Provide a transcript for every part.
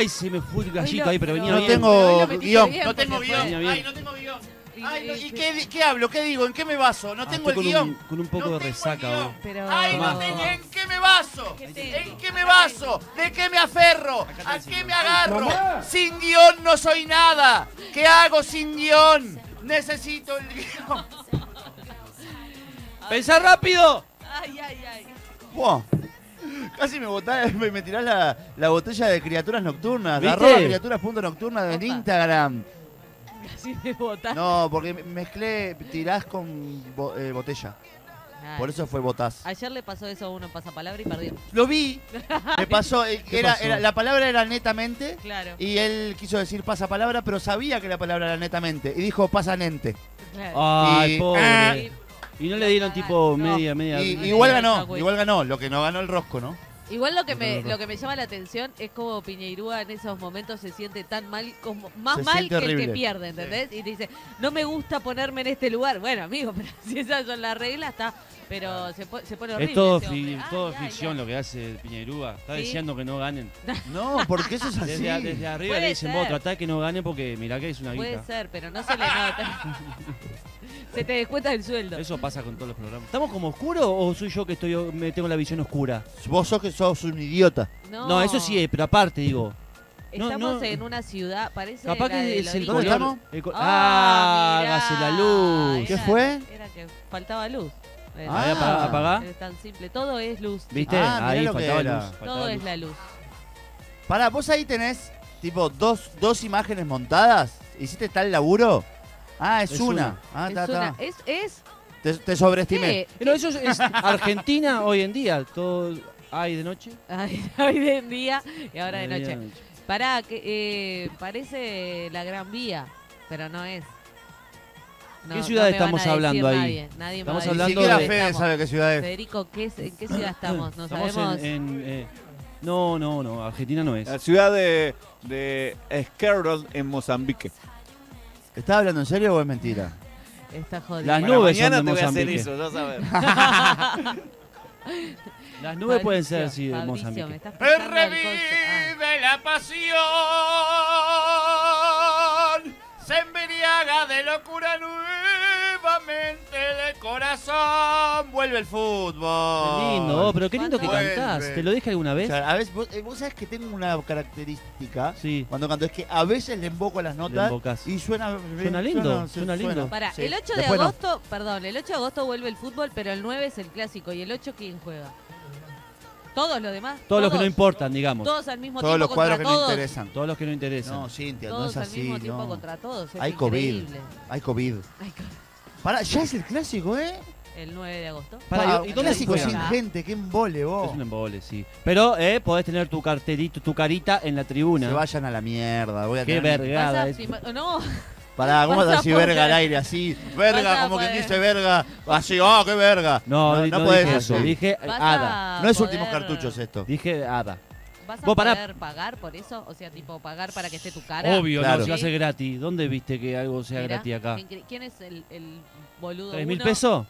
Ay, se me fue el gallito ahí, pero venía No bien. tengo guion. No tengo guion. Ay, no tengo guion. Y- Ay, no, ¿y y- qué, qué hablo? ¿Qué digo? ¿En qué me baso? No Ah, tengo el con un- guion. con un poco No de resaca. Pero- Ay, no tengo- ¿en qué me baso? ¿En qué me baso? ¿De qué me aferro? ¿A qué me agarro? Sin guion no soy nada. ¿Qué hago sin guion? Necesito el guion. ¡Pensá rápido! Ay, ay, ay. Buah. Casi me, botás, me, me tirás la, la botella de criaturas nocturnas. ¿Viste? Arroba criaturas.nocturnas en. Instagram. Casi me botas. No, porque me- mezclé tirás con bo- eh, botella. Por eso fue botás. Ayer le pasó eso a uno en pasapalabra y perdió. Lo vi. Me pasó. eh, ¿Qué Era, pasó? era- la palabra era netamente. Claro. Y él quiso decir pasapalabra, pero sabía que la palabra era netamente. Y dijo pasanente. claro. Ay, Y- pobre. Ah. Y no le dieron tipo No. media, media. Y, igual ganó, igual ganó. Lo que no ganó el rosco, ¿no? Igual lo que me lo que me llama la atención es como Piñeirúa en esos momentos se siente tan mal como más Se mal siente que el horrible. que pierde, ¿entendés? Y dice, "No me gusta ponerme en este lugar." Bueno, amigo, pero si esas son las reglas está, pero se, po- se pone horrible. Es todo, ese fi- hombre. todo Ay, ay, ficción ay. lo que hace Piñerúa. Está Sí. deseando que no ganen. No, porque eso es así. Desde, a- desde arriba Puede le dicen, ser. vos tratá que no ganen porque mirá que es una Puede guita. ser, pero no se le nota. se te descuenta el sueldo. Eso pasa con todos los programas. ¿Estamos como oscuro o soy yo que estoy me tengo la visión oscura? Vos sos que sos un idiota. No, No, eso sí, es, pero aparte digo. Estamos no. en una ciudad, parece Capaz la que de es el Lorito. ¿Dónde color. estamos? el co- Ah, ah, mirá, hágase la luz. ¿Qué era- fue? Era que faltaba luz. Ahí Ah. apagá. Es tan simple, todo es luz. ¿Viste? Ah, ahí lo que faltaba era. luz. faltaba Todo luz. es la luz. Pará, vos ahí tenés, tipo, dos, dos imágenes montadas. ¿Hiciste tal laburo? Ah, es, Es una. una. Ah, es, está, una- está. es, es Te, te sobreestimé. ¿qué? Pero eso es, es Argentina hoy en día. Todo hay de noche. Ay, hoy de día y ahora de Ay, noche. Pará, que eh, parece la Gran Vía, pero no es. No, ¿Qué ciudad no estamos hablando ahí? Nadie, nadie me Estamos decir Ni hablando siquiera de- Fede estamos. sabe qué ciudad es. Federico, ¿qué es- ¿en qué ciudad estamos? No Estamos sabemos. en. en, eh, no, no, no. Argentina no es. La ciudad de, de en Mozambique. ¿Estás hablando en serio o es mentira? Está jodido. Las Para nubes son mañana de te voy a hacer Mozambique. eso, ya sabes. Las nubes pueden ser, sí, de Mozambique. me estás pasando el coso. Revive la pasión. Se embriaga de locura el corazón. Vuelve el fútbol. Qué lindo, oh, pero qué lindo que Vuelve. cantás. ¿Te lo dije alguna O vez? sea, a veces, vos, eh, vos sabés que tengo una característica Sí. cuando canto, es que a veces le emboco las notas embocás. y suena Suena lindo, suena lindo. Pará, Sí. el 8 de Después no. agosto, perdón, el 8 de agosto vuelve el fútbol, pero el 9 es el clásico. ¿Y el 8 quién juega? ¿Todos los demás? Todos los que no importan, digamos. Todos al mismo Todos tiempo los cuadros que contra no todos. interesan. Todos los que no interesan. No, Cintia, no Todos es al así. mismo tiempo no. contra todos. Es Hay COVID. increíble. Hay COVID. Ay, co- Pará, ya es el clásico, ¿eh? el 9 de agosto. Pará, ¿y dónde clásico sin gente, qué embole vos. Es un embole, sí. Pero eh, podés tener tu cartelito, tu carita en la tribuna. Se vayan a la mierda. Voy a Qué tener- vergada. Es. firma- No, Pará, ¿cómo Vas vas a a decir poder- verga al aire así? Verga, como quien poder- dice verga. Así, oh, qué verga. No, no, no, dije eso. Dije hada. a No es poder- últimos cartuchos esto. Dije hada. ¿Vas a Vos pará. poder pagar por eso? O sea, tipo, pagar para que esté tu cara. Obvio, Claro. no, si va a ser gratis. ¿Dónde viste que algo sea Mirá, gratis acá? ¿Quién es el, el boludo? ¿Tres mil uno? pesos?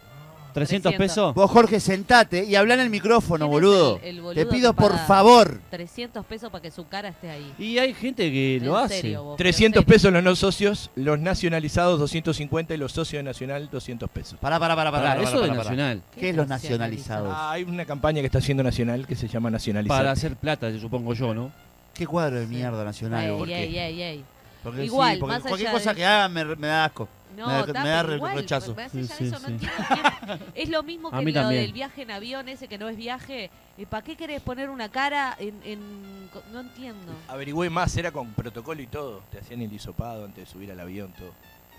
¿300 300. pesos? Vos, Jorge, sentate y habla en el micrófono, ¿Quién es boludo. el- el Te boludo pido que por paga favor. 300 pesos para que su cara esté ahí. Y hay gente que En lo hace. serio, vos, pero 300 en serio. pesos los no socios, los nacionalizados 250 y los socios de Nacional 200 pesos. Pará, pará, pará, pará. Pará, pará, eso de pará, pará. Nacional. ¿Qué es los nacionalizados? Ah, hay una campaña que está haciendo Nacional que se llama Nacionalizar. Para hacer plata, supongo yo, ¿no? ¿Qué cuadro de mierda nacional? Ey, vos? ey, ey, ey. Porque Igual, sí, porque más cualquier allá cosa de- que hagan me, me da asco. No, Me da- me da pero re- igual, rechazo. sí, eso, no sí. entiendo quién- Es lo mismo que lo también. del viaje en avión, ese que no es viaje. ¿Para qué querés poner una cara en, en- No entiendo. Averigüé más, era con protocolo y todo. Te hacían el hisopado antes de subir al avión, todo.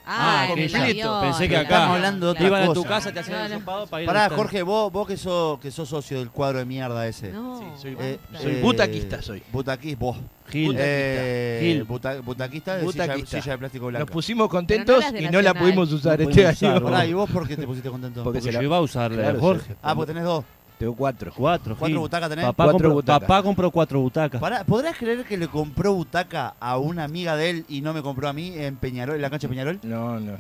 Ah, aquella. avión, Pensé que acá Estamos hablando de otra iban a tu cosa. casa, te hacían No, el para ir Pará, stand. Jorge, vos, vos que sos, que sos socio del cuadro de mierda ese. No, Sí, soy- Eh, basta. Soy butaquista, soy. Butaquista, vos. Gil. Eh, Gil. buta- butaquista de silla, Butaquista. silla de plástico Nos blanca. pusimos contentos no y no la pudimos usar No este año. usar, Pará, ¿y vos por qué te pusiste contento? Porque Porque se yo la- iba a usarla, Claro, Jorge. sí. Ah, pues tenés dos. Tengo cuatro. Cuatro, ¿Cuatro Gil. butacas tenés? Papá, Cuatro compró, butacas. papá compró cuatro butacas. Pará, ¿podrás creer que le compró butaca a una amiga de él y no me compró a mí en Peñarol, en la cancha de Peñarol? No, no, no.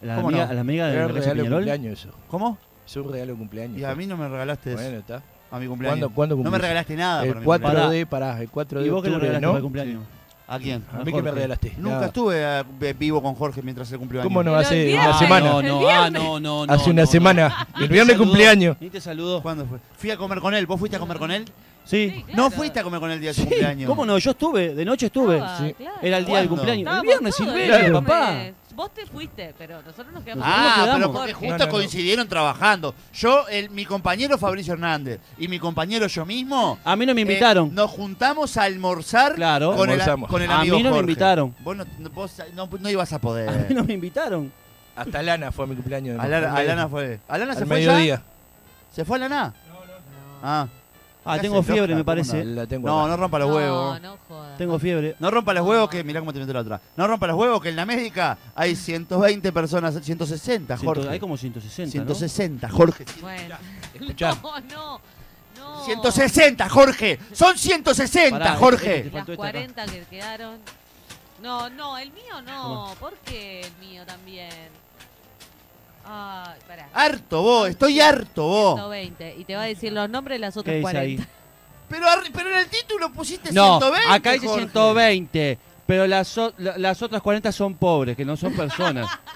La ¿Cómo amiga, no? la amiga de Era la un de regalo de Peñarol. cumpleaños eso. ¿Cómo? Es un regalo de cumpleaños. Y a mí no me regalaste eso. Bueno, está. a mi cumpleaños. ¿Cuándo, cuándo no me cumplís? regalaste nada para El mi 4 cumpleaños. de, pará, el 4 de ¿Y vos qué le octubre, regalaste ¿no? para el cumpleaños? ¿A quién? A mí que me regalaste. Nunca estuve eh, vivo con Jorge mientras él cumplió años. ¿Cómo no? Hace una semana. No, no, ah, no, no, no. Hace una no, semana. no. El viernes cumpleaños. Ni te saludó. ¿Cuándo fue? Fui a comer con él. ¿Vos fuiste a comer con él? Sí. Sí, No claro. fuiste a comer con él el día de su Sí, cumpleaños. ¿Cómo no? Yo estuve, de noche estuve. Ah, Sí. claro. Era el día del ¿Cuándo? cumpleaños. El viernes, Silverio, el papá. Vos te fuiste, pero nosotros nos quedamos. Ah, nos pero quedamos. porque justo No, no, no. coincidieron trabajando. Yo, el, mi compañero Fabricio Hernández y mi compañero yo mismo. A mí no me eh, invitaron. nos juntamos a almorzar Claro. con, el, Almorzamos. con el A amigo mí no me Jorge. invitaron. Vos no, no- vos no- no ibas a A mí poder. no me invitaron. Hasta Lana fue mi cumpleaños. de Alana, Alana fue. ¿Alana se Al fue ya? mediodía. ¿Se fue Alana? Ah. Ah, ¿Qué tengo fiebre, me ¿Cómo parece. La tengo No, acá. no rompa los no, huevos. No, jodas. Tengo fiebre. No rompa los huevos que mirá cómo te meto la otra. No rompa los huevos que en la médica hay 120 personas, 160, Ciento- Jorge. hay como 160, ¿no? 160, Jorge. Bueno. Escuchá. No, no. No. 160, Jorge. Son 160, Pará, Jorge. Las faltó esta acá. 40 que quedaron. No, no, el mío no. ¿Por qué el mío también? Ay, pará. Harto vos, estoy harto vos. 120. Y te va a decir los nombres de las ¿Qué otras dice 40. ahí? Pero, arri- pero en el título pusiste No, 120. acá dice Jorge. 120, pero las, o- la- las otras 40 son pobres, que no son personas.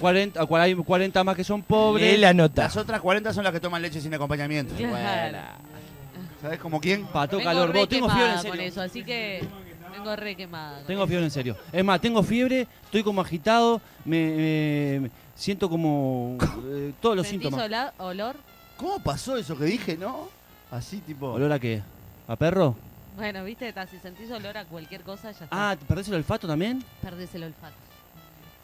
40, cua- hay 40 más que son pobres. La nota. Las otras 40 son las que toman leche sin acompañamiento. Claro. ¿Sabes como quién? Pato Vengo calor. re Vos, tengo fiebre en quemada con serio. eso, así que vengo re quemada. Tengo fiebre en serio. Es más, tengo fiebre, estoy como agitado, me, me- siento como eh, todos los ¿Sentís síntomas. ola- olor? ¿Cómo pasó eso que dije, no? Así tipo. ¿Olor a qué? ¿A perro? Bueno, viste, ta, si sentís olor a cualquier cosa, ya está. Ah, ¿perdés el olfato también? Perdés el olfato.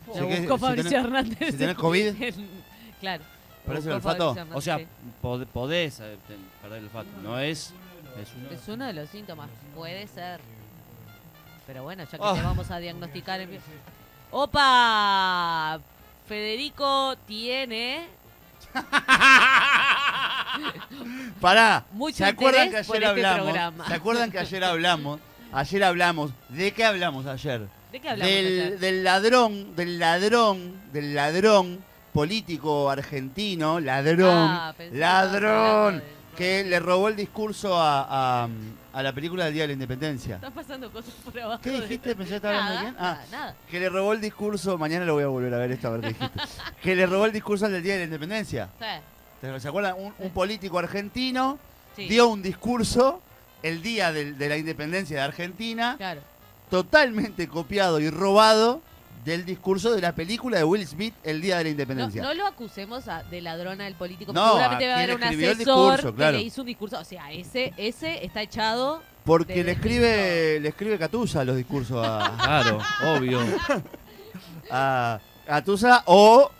Lo que- buscó si Fabricio tenés- Hernández. si tenés COVID. claro. ¿Perdés el buscó olfato? Fabricio O sea, sí. pod- podés eh, ten- perder el olfato. No es... es uno- Es uno de los síntomas. Puede ser. Pero bueno, ya que Ah. te vamos a diagnosticar. en- ¡Opa! Federico tiene. Pará. Mucho ¿Se acuerdan que ayer este hablamos? programa. ¿Se acuerdan que ayer hablamos? Ayer hablamos. ¿De qué hablamos ayer? ¿De qué hablamos? Del, ayer? del ladrón, del ladrón, del ladrón político argentino, ladrón, Ah, ladrón, que le robó el discurso a, a- a la película del Día de la Independencia. Están pasando cosas por abajo. ¿Qué de- dijiste? Pensé que estaba hablando de quién. Ah, nada, nada. que le robó el discurso, mañana lo voy a volver a ver esto a ver qué dijiste. que le robó el discurso del Día de la Independencia. Sí, ¿Te- ¿Se acuerdan? Un, un político argentino sí, dio un discurso el día del- de la independencia de Argentina, Claro. totalmente copiado y robado del discurso de la película de Will Smith el día de la independencia. no lo acusemos a- de ladrona del político. No, Seguramente va a haber un escribió el asesor discurso, claro. que le hizo un discurso. O sea, ese, ese está echado. Porque le escribe le escribe Catusa los discursos a, Claro, obvio. a Catusa o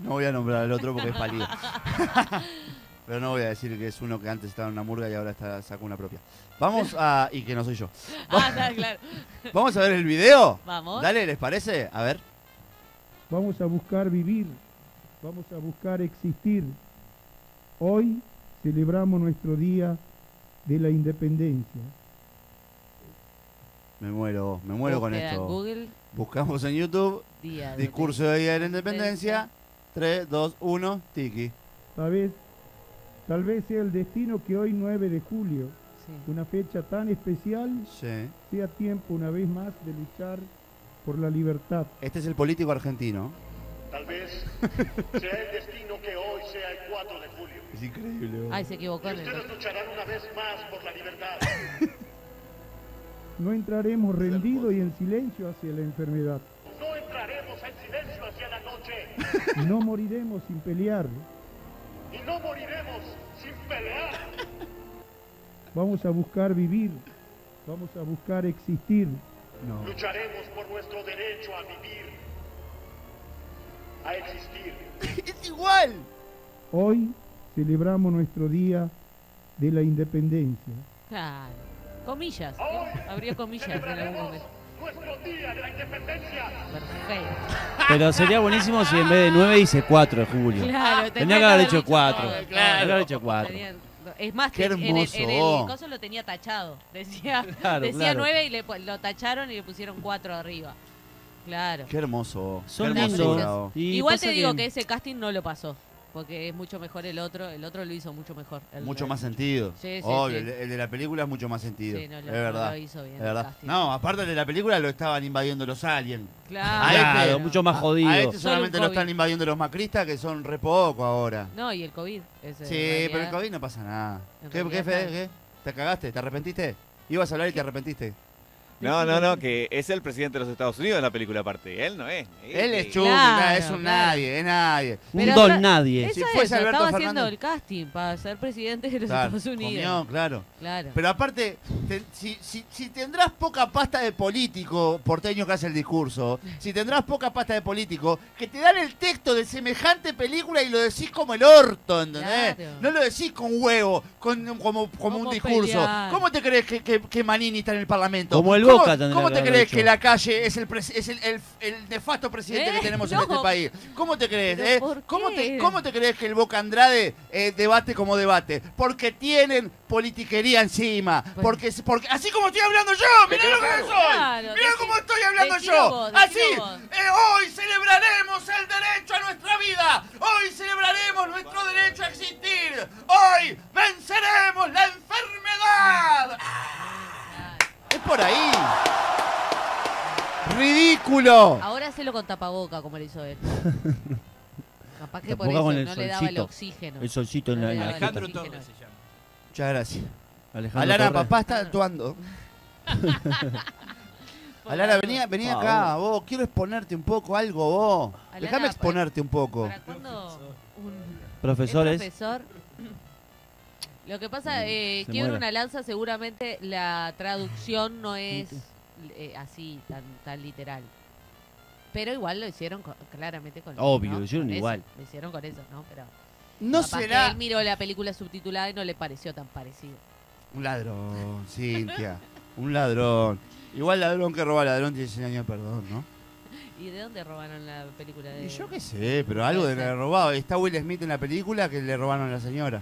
no voy a nombrar al otro porque es pálido. Pero no voy a decir que es uno que antes estaba en una murga y ahora está, sacó una propia. Vamos a... y que no soy yo. Ah, está claro. Vamos a ver el video. Vamos. Dale, ¿les parece? A ver. Vamos a buscar vivir, vamos a buscar existir. Hoy celebramos nuestro día de la independencia. Me muero, me muero con esto. Google, Buscamos en YouTube día de- discurso de Día de la Independencia. 3, 2, 1, tiki. Vez, tal vez sea el destino que hoy 9 de julio, Sí. una fecha tan especial, Sí. sea tiempo una vez más de luchar por la libertad. Este es el político argentino. Tal vez sea el destino que hoy sea el 4 de julio. Es increíble. Ay, se equivocó. Y ustedes lucharán una vez más por la libertad. No entraremos rendidos y en silencio hacia la enfermedad. No entraremos en silencio hacia la noche No moriremos sin pelear. y no moriremos sin pelear. Vamos a buscar vivir. Vamos a buscar existir. No. Lucharemos por nuestro derecho a vivir, a existir. Es igual. Hoy celebramos nuestro día de la independencia. Claro. Comillas. ¿no? Habría comillas en algún momento. Nuestro día de la independencia. Perfecto. Pero sería buenísimo si en vez de 9 dice 4 de julio. Claro, Tenía que haber hecho dicho 4. todo, Tenía claro. que haber hecho 4. Tenía- Es más, Qué en el, en hermoso. el coso lo tenía tachado. Decía, Claro, decía claro. 9 y le, pu- lo tacharon y le pusieron 4 arriba. Claro. Qué hermoso. Son Qué lindos. hermosura. Y Igual pasa te digo que ese casting no lo pasó. Porque es mucho mejor el otro. El otro lo hizo mucho mejor. el Mucho de- más sentido. Sí, sí, Obvio, sí. El, el de la película es mucho más sentido. Sí, no, lo- es no verdad. lo hizo bien es verdad. No, aparte el de la película lo estaban invadiendo los aliens. Claro. A este- Claro, mucho más jodido. A este solamente lo están invadiendo los macristas, que son re poco ahora. No, y el COVID. ese, Sí, pero el. COVID no pasa nada. ¿Qué, qué, ¿Qué? ¿Te cagaste? ¿Te arrepentiste? Ibas a hablar y te arrepentiste. No, no, no, que es el presidente de los Estados Unidos en la película aparte. Él no es. Él es Claro, es un claro. nadie, es nadie. Un Pero don nadie. Eso Si es, Alberto estaba haciendo Fernández- el casting para ser presidente de los Claro, Estados Unidos. comió, claro. Claro. Pero aparte, te- si, si- si tendrás poca pasta de político, porteño que hace el discurso, si tendrás poca pasta de político, que te dan el texto de semejante película y lo decís como el orto, ¿entendés? Claro. No lo decís con huevo, con, como, como un ¿Cómo discurso. pelear? ¿Cómo te crees que, que- que Manini está en el Parlamento? Como el ¿Cómo- Boca ¿Cómo te crees que la calle es el, pres- es el, el- el nefasto presidente ¿Eh? que tenemos en este país? ¿Cómo te crees? ¿Pero eh? ¿Cómo, te, qué? ¿Cómo te crees que el Boca Andrade eh, debate como debate? Porque tienen politiquería encima. Porque, porque así como estoy hablando yo, mirá lo que soy. Claro, mirá decí- cómo estoy hablando yo. vos, así, eh, hoy celebraremos el derecho a nuestra vida. Hoy celebraremos nuestro derecho a existir. Hoy venceremos la enfermedad. Es por ahí. Ridículo. Ahora hacelo con tapaboca, como le hizo él. Capaz que por Tapaboca eso con el no le daba el solcito. oxígeno. El solcito en No la, en Alejandro. Torres se llama. Muchas gracias. Alejandro Alara, Torres. papá está actuando. Alara, venía, venía Ah, acá, vos. Quiero exponerte un poco algo, vos. Déjame exponerte un poco. ¿Para cuándo un Profesores. ¿Es profesor? Lo que pasa, eh, Se muera. una lanza, seguramente la traducción no es eh, así, tan, tan literal. Pero igual lo hicieron con- claramente con Obvio, ¿no? lo hicieron Con eso, igual. Lo hicieron con eso, ¿no? Pero No capaz que será él miró la película subtitulada y no le pareció tan parecido. un ladrón, Cintia. Un ladrón. Igual ladrón que roba ladrón tiene 100 años de perdón, ¿no? ¿Y de dónde robaron la película de Y yo qué sé, pero algo de Puede le ser. robado. Está Will Smith en la película que le robaron a la señora.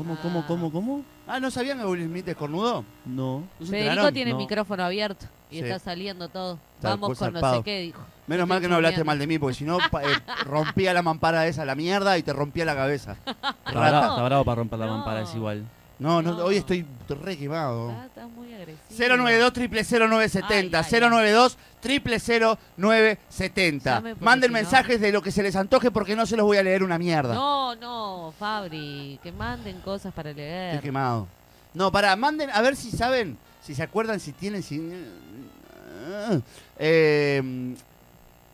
¿Cómo, Ah. cómo, cómo, cómo? Ah, ¿no sabían que Will Smith es cornudo? No. ¿No se Federico enteraron? tiene No. el micrófono abierto y Sí. está saliendo todo. Tal Vamos cual, con no zarpado. sé qué, dijo. Menos mal que no hablaste mal de mí, porque si no pa- eh, rompía la mampara esa a la mierda y te rompía la cabeza. Está bravo, está bravo para romper la No. mampara, es igual. No, no, No. hoy estoy re quemado. Ah, está muy agresivo. 092 triple 0970 Ay, ay, ay. 092 triple 0970 Llame porque Manden no- mensajes de lo que se les antoje porque no se los voy a leer una mierda. No, no, Fabri, que manden cosas para leer. Estoy quemado. No, para, manden, a ver si saben, si se acuerdan, si tienen, si... Eh,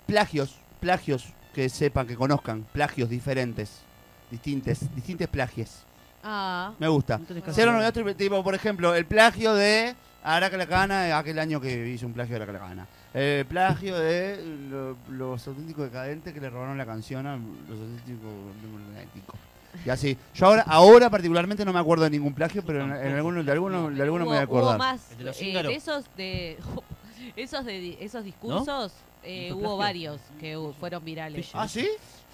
plagios, plagios que sepan, que conozcan, plagios diferentes, distintos, distintos plagios. Ah, Me gusta. No tenés que 092 triple, tipo, por ejemplo, el plagio de Araca la Cana, aquel año que hizo un plagio de Araca El plagio de lo- los auténticos decadentes que le robaron la canción a los auténticos. Y así. Yo ahora, ahora particularmente no me acuerdo de ningún plagio, pero en, en alguno, de alguno, de alguno me voy a hubo, hubo acordar. más. El de los eh, cíngaros. de esos de esos de di- esos discursos eh, ¿Otro hubo plagio? varios que hu- fueron virales. ¿Ah, sí?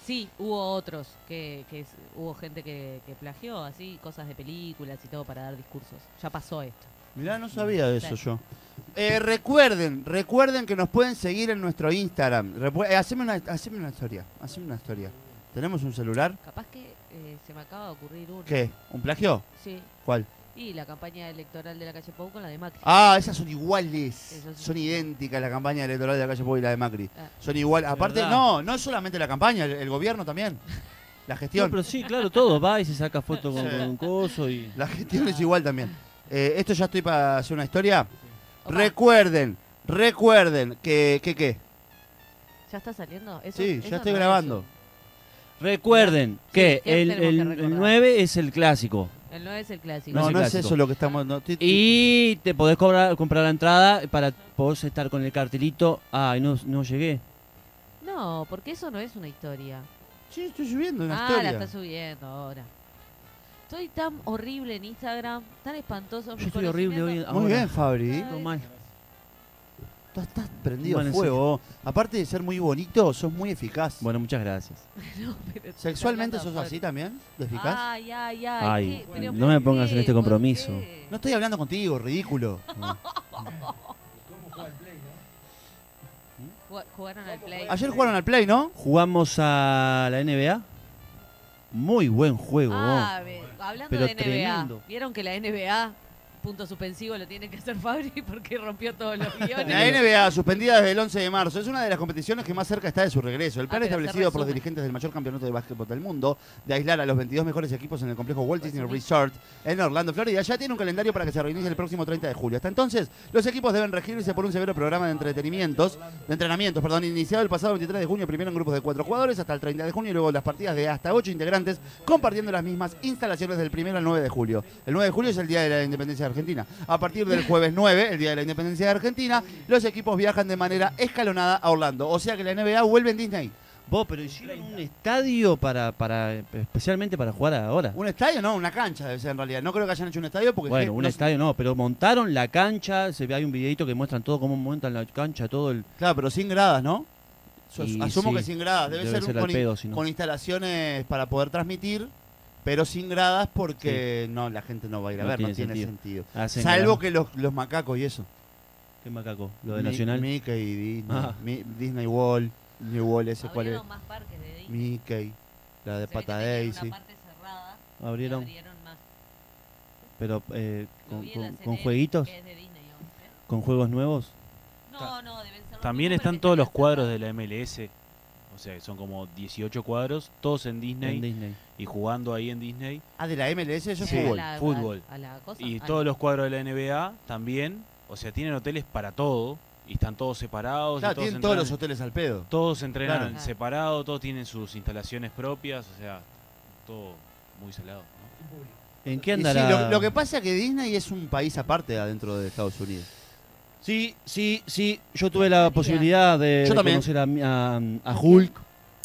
Sí, hubo otros que, que es- hubo gente que, que plagió así cosas de películas y todo para dar discursos. Ya pasó esto. Mirá, no sabía de eso Sí. yo. Eh, recuerden, recuerden que nos pueden seguir en nuestro Instagram. Repu- eh, haceme, una, haceme una historia, haceme una historia. ¿Tenemos un celular? Capaz que eh, se me acaba de ocurrir uno. ¿Qué? ¿Un plagio? Sí. ¿Cuál? Y la campaña electoral de la calle Pau con la de Macri. Ah, esas son iguales. Esas. Son idénticas la campaña electoral de la calle Pau y la de Macri. Ah. Son iguales. Aparte, verdad. no, no es solamente la campaña, el, el gobierno también. La No, gestión. pero sí, claro, todo va y se saca foto con, Sí. con un coso y. La gestión es igual también. Eh, esto ya estoy para hacer una historia. Opa, Recuerden, recuerden que, que, ¿qué? ¿Ya está saliendo? Eso- Sí, eso ya estoy no es grabando. Recuerden que ¿qué el, el- que el recordar? 9 es el clásico. El 9 es el clásico. No, es no eso lo que estamos... no, Y te podés cobrar, comprar la entrada para vos estar con el cartelito. Ay, no, no llegué. No, porque eso no es una historia. Sí, estoy subiendo una ah, historia. la está subiendo ahora. Estoy tan horrible en Instagram, tan espantoso. Yo estoy horrible hoy. conocimiento. Muy ahora. bien, Fabri. Todo mal. Tú estás prendido Bueno, fuego. Aparte de ser muy bonito, sos muy eficaz. Bueno, muchas gracias. No, pero ¿Sexualmente sos así también? ¿De eficaz? Ay, ay, ay. Ay, ¿qué? ¿Pero no me pongas en este ¿Por compromiso. No estoy hablando contigo, ridículo. Ju- Jugaron al play. Ayer jugaron al Play, ¿no? Jugamos a la NBA. Muy buen juego. Ah, ve- hablando Pero de NBA, tremendo. ¿vieron que la NBA, punto suspensivo, lo tiene que hacer Fabri porque rompió todos los guiones? La NBA, suspendida desde el 11 de marzo, es una de las competiciones que más cerca está de su regreso. El Ah, plan establecido por los dirigentes del mayor campeonato de básquetbol del mundo de aislar a los 22 mejores equipos en el complejo Walt Disney Resort en Orlando, Florida, ya tiene un calendario para que se reinicie el próximo 30 de julio. Hasta entonces, los equipos deben regirse por un severo programa de entretenimientos, de entrenamientos, perdón, iniciado el pasado 23 de junio, primero en grupos de cuatro jugadores hasta el 30 de junio y luego las partidas de hasta 8 integrantes compartiendo las mismas instalaciones del primero al 9 de julio. El 9 de julio es el día de la independencia de Argentina. A partir del jueves 9, el día de la independencia de Argentina, los equipos viajan de manera escalonada a Orlando. O sea que la NBA vuelve en Disney. Vos, pero hicieron un estadio para, para especialmente para jugar ahora. Un estadio, no, una cancha debe ser en realidad. No creo que hayan hecho un estadio porque Bueno, un no- estadio no, pero montaron la cancha, se ve hay un videito que muestran todo cómo montan la cancha, todo el Claro, pero sin gradas, ¿no? Y asumo sí, que sin gradas. Debe, debe ser, un- ser al con, in- pedo, si no. con instalaciones para poder transmitir, pero sin gradas porque no, la gente no va a ir a No ver, no tiene tiene sentido. Salvo que los, los macacos y eso. ¿Qué macaco? Lo de Mi- Nacional. Mickey y Disney. Ah. Mi- Disney World. Disney World, ese cuál es. Abrieron más parques de Disney. Mickey. La de Pata Daisy. Una parte cerrada y Abrieron, abrieron más. pero eh, con, con- con jueguitos, que es de Disney, con juegos nuevos. No, no, deben ser los También están todos los cuadros de la MLS. O sea, son como 18 cuadros, todos en Disney En Disney. y jugando ahí en Disney. Ah, de la MLS, eso es Sí. fútbol. A la- fútbol. a la cosa, Y a todos la- los cuadros de la NBA también. O sea, tienen hoteles para todo y están todos separados. y Claro, todos tienen todos los hoteles al pedo. Todos entrenan Claro. separados, todos tienen sus instalaciones propias, o sea, todo muy salado. ¿no? ¿En qué sí, andará? lo, lo que pasa es que Disney es un país aparte adentro de Estados Unidos. Sí, sí, sí. Yo tuve la posibilidad de, Yo de también. conocer a, mi- a, a Hulk.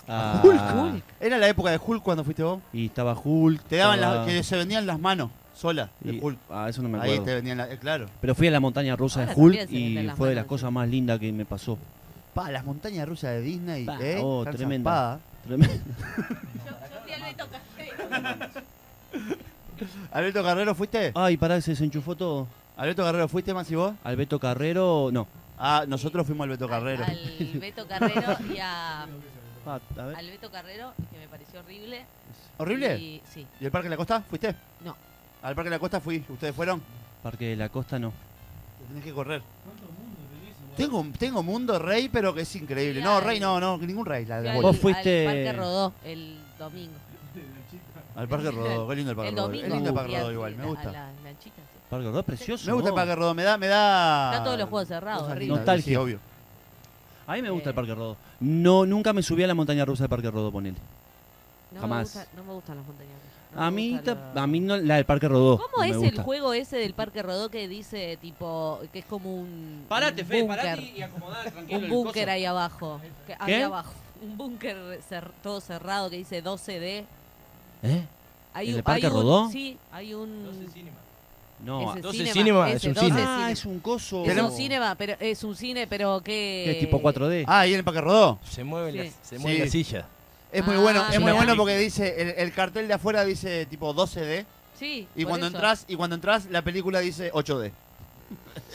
a- Hulk. Era la época de Hulk cuando fuiste vos. Y estaba Hulk. Te daban estaba- las, que se vendían las manos solas de y- Hulk. Ah, eso no me Ahí acuerdo. te vendían las, eh, claro. Pero fui a la montaña rusa Ahora de Hulk también se venden y las fue de las cosas más lindas que me pasó. Pa, las montañas rusas de Disney, Pa, ¿eh? oh, Están tremenda. zafadas. Tremendo. Alberto Carrero, ¿fuiste? Ay, pará, se desenchufó todo. Alberto Carrero, ¿fuiste más y vos? Alberto Carrero, no. Ah, nosotros fuimos al Beto Carrero. Al, al Beto Carrero y a, Ah, a ver. al Beto Carrero, que me pareció horrible. ¿Horrible? Y, sí. ¿Y el Parque de la Costa? ¿Fuiste? No. Al Parque de la Costa fui. ¿Ustedes fueron? Parque de la Costa no. Tenés que correr. Tengo, tengo Mundo Rey, pero que es increíble. Sí, No, al- Rey no, no, ningún Rey. La la. Vos fuiste- Al Parque Rodó el domingo. Al Parque Rodó, qué lindo el Parque El Rodó. domingo. Es lindo el Parque a- Rodó igual, me a gusta. la lanchita, sí. Parque Rodó, precioso. Me gusta el. Parque Rodó, me da, me da. Están todos los juegos cerrados, lindas, Nostalgia. Sí, obvio. A mí me gusta el Eh. Parque Rodó. No, nunca me subí a la montaña rusa del Parque Rodó, ponele. No Jamás. Me gusta, no me gustan las montañas rusas. No A mí, gusta ta- la- a mí no, la del Parque Rodó. ¿Cómo es el juego ese del Parque Rodó que dice, tipo, que es como un. Parate, un Fe, búnker? parate y acomodá tranquilo Un el búnker ahí abajo. Que- ahí ¿Qué? abajo. Un búnker cer- todo cerrado que dice 12D. ¿Eh? Hay ¿El un- Parque hay un- Rodó? Sí, hay un. No, ese 12 cinema, cinema, ese es un 12 cine. ah, es un coso. Es un cinema, pero es un cine, pero que. es tipo 4D. Ah, ¿y en el Parque Rodó? Se mueve, Sí. la, se mueve Sí. la silla. Es muy Ah, bueno, es muy bueno porque dice, el, el cartel de afuera dice tipo 12D Sí. y por cuando eso. entras, y cuando entras la película dice 8D.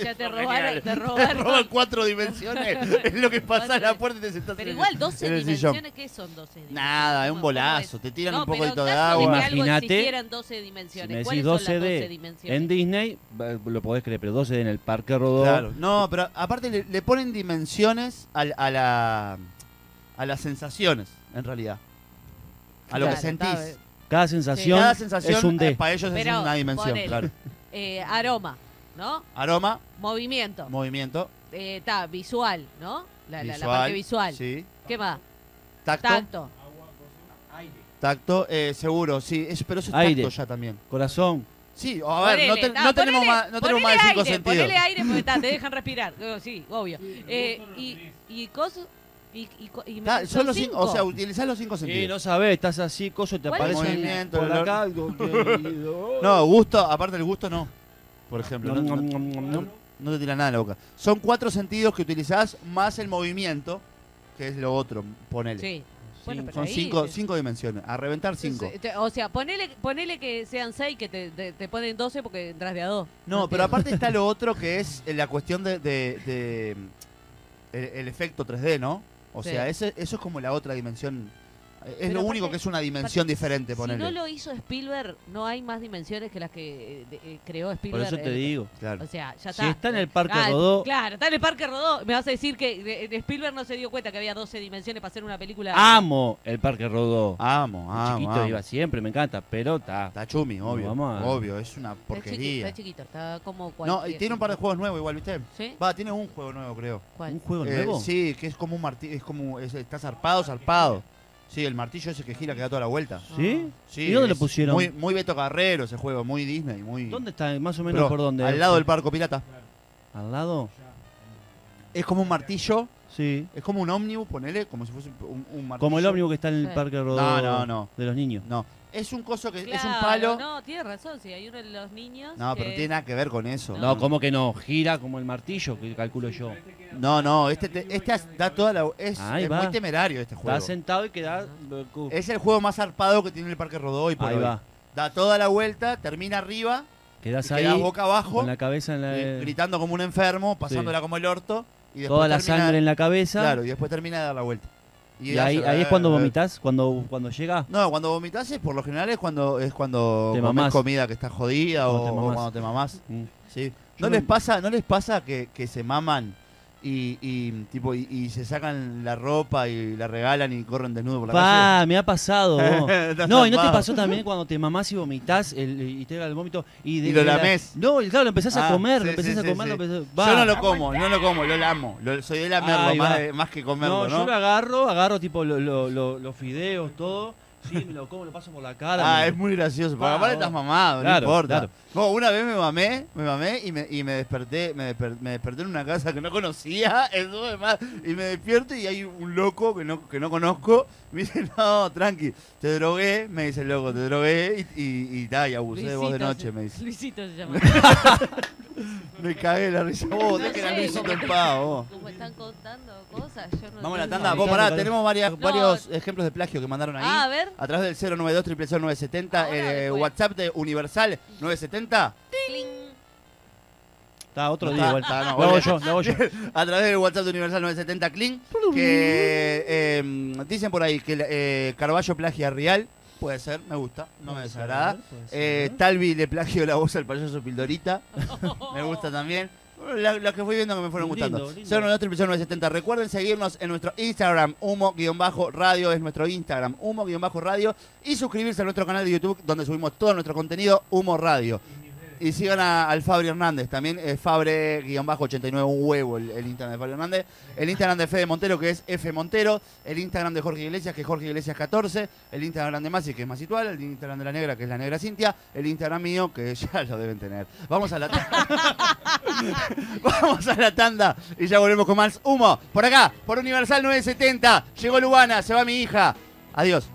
Ya te robaron, te Te robaron. roban cuatro dimensiones. es lo que pasa en la puerta y te sentás Pero en el- igual 12 en el sillón. dimensiones, ¿qué son 12 dimensiones? Nada, es un ¿Cómo- cómo bolazo. es? Te tiran No, un poquito de en caso agua. que Imagínate, existieran 12 Si dimensiones. me ¿Cuáles decís son las 12 12D dimensiones? en Disney, va- lo podés creer, pero 12D en el Parque Rodó. Claro. No, pero aparte le, le ponen dimensiones al- a, la, a las sensaciones, en realidad. A lo que Claro, sentís. está bien. Cada sensación, Cada sensación es un D. para ellos Pero, es una dimensión, ponele. claro. Eh, aroma, ¿no? Aroma, Movimiento. movimiento, Está, visual, ¿no? La, la- la visual, parte visual. Sí. ¿Qué más? Tacto, Tacto. tacto, eh, seguro, sí, es- pero eso es Aire. tacto ya también. Corazón. Sí, a ver, no, Ponele, te- ta, no tenemos ponele- más, no tenemos más de ponele cinco aire, sentidos. Ponele aire porque ta, te dejan respirar. Eh, Sí, obvio. Eh, y, y cosas. Y, y, co- y me- Ta, son los cinco, o sea, cinco. utilizás los cinco Sí, sentidos. no sabés, estás así, coso, te ¿Cuál aparece movimiento, por acá. algo que- No, gusto, aparte del gusto no. Por ejemplo, no, no- nom. no te tira nada en la boca. Son cuatro sentidos que utilizás más el movimiento, que es lo otro, ponele. Sí. Bueno, pero Son ahí- cinco, cinco dimensiones, a reventar cinco. Te- O sea, ponele, ponele que sean 6 que te, te, te ponen 12 porque entras de a 2. No, pero aparte está lo otro que es eh, la cuestión de, de- de, mm, el, el efecto 3D, ¿no? O Sí. sea, ese- eso es como la otra dimensión Es Pero lo único que es una dimensión diferente, Si ponele. no lo hizo Spielberg, no hay más dimensiones que las que eh, de- eh, creó Spielberg. Por eso te Eh, digo. Claro. O sea, ya Si está. está en el Parque Ah, Rodó- Claro, está en el Parque Rodó. Me vas a decir que eh, Spielberg no se dio cuenta que había 12 dimensiones para hacer una película. Amo el Parque Rodó. Amo, amo. chiquito amo. iba siempre, me encanta, pero está. Está chumi, obvio. Vamos a- Obvio, es una Está chiquito, porquería. está chiquito, está como No, cualquier... y tiene un par de juegos nuevos igual, ¿viste? ¿Sí? Va, tiene un juego nuevo, creo. ¿Cuál? ¿Un juego Eh, nuevo? sí, que es como un martillo, es como, es- está zarpado, zarpado. Sí, el martillo ese que gira que da toda la vuelta. ¿Sí? Sí, ¿Y dónde lo es pusieron? Muy, muy Beto Carrero ese juego, muy Disney, muy... ¿Dónde está? Más o menos Pero por dónde. Al lado del barco pirata. ¿Al lado? Es como un martillo, Sí. es como un ómnibus, ponele, como si fuese un, un martillo. Como el ómnibus que está en el Sí. Parque Rodó No, no, no. de los niños. No, es un coso que es un palo. No, tiene razón, sí, hay uno de los niños. No, pero que- tiene nada que ver con eso. No, ¿cómo que no? Gira como el martillo, que calculo yo. No, no, este, te- este as- da toda la... Es, Ahí es va. muy temerario este juego. Está sentado y queda. Es el juego más zarpado que tiene el Parque Rodó y por Ahí hoy. va. Da toda la vuelta, termina arriba, Quedás y ahí quedás boca abajo, con la cabeza en la. eh, gritando como un enfermo, pasándola como el orto. Y después toda la termina- sangre en la cabeza. Claro, y después termina de dar la vuelta. Y ahí, ahí es cuando vomitas, cuando, cuando llega. No, cuando vomitas es por lo general es cuando es cuando Te comes comida que está jodida o, cuando te mamás. Mm. Sí. ¿No no- les pasa, no les pasa que, que se maman y, y, tipo y, y se sacan la ropa y la regalan y corren desnudo por la Pa, me ha pasado. no, y no te pasó también cuando te mamás y vomitas y te llega el vómito y, de- Y lo de la- lamés. No, claro, lo empezás a Ah, comer, sí, lo empezás sí, a comer, sí. lo empezás- Yo no lo como, no lo como, lo lamo. Lo- soy de lamerlo más, de- más que comerlo, No, ¿no? yo lo agarro, agarro tipo lo- los fideos, todo. Sí, me lo como, lo paso por la cara. Ah, me- es muy gracioso. Porque Ah, aparte estás mamado, Claro, no importa. claro. No, una vez me mamé, me mamé y me, y me desperté, me, desper- me desperté en una casa que no conocía, estuve de más, y me despierto y hay un loco que no, que no conozco. Me dice, no, tranqui, te drogué, me dice el loco, te drogué y, y, y, ta, y abusé de vos de noche, se- me dice. Luisito se llama. Me cagué la risa. Vos, No dejen a Luisito como- en paz, vos. Como están contando cosas, yo no Vamos a la tanda. Vos, pará, tenemos varias, No. varios ejemplos de plagio que mandaron ahí. Ah, a ver. A través del 092 970 Ahora, eh, después. WhatsApp de Universal 970. Cling. Está otro No día igual. está, no, lo hago volvé. yo, yo. a través del WhatsApp de Universal 970 Clean, que eh, dicen por ahí que eh, Carballo plagia Real. Puede ser, me gusta, no me desagrada. Eh, Talvi le plagio la voz al payaso Pildorita. me gusta también. La- Las que fui viendo que me fueron Lindo, gustando. lindo. 092 970 Recuerden seguirnos en nuestro Instagram, humo-radio es nuestro Instagram, humo-radio. Y suscribirse a nuestro canal de YouTube donde subimos todo nuestro contenido, Humo Radio. Y sigan a- al Fabri Hernández, también es Fabre-89, un huevo el, el Instagram de Fabri Hernández. El Instagram de Fede Montero, que es F Montero. El Instagram de Jorge Iglesias, que es Jorge Iglesias 14. El Instagram de Masi, que es Masitual. El Instagram de la Negra, que es la Negra Cintia. El Instagram mío, que ya lo deben tener. Vamos a la tanda. Vamos a la tanda y ya volvemos con más humo. Por acá, por Universal 970. Llegó Lubana, se va mi hija. Adiós.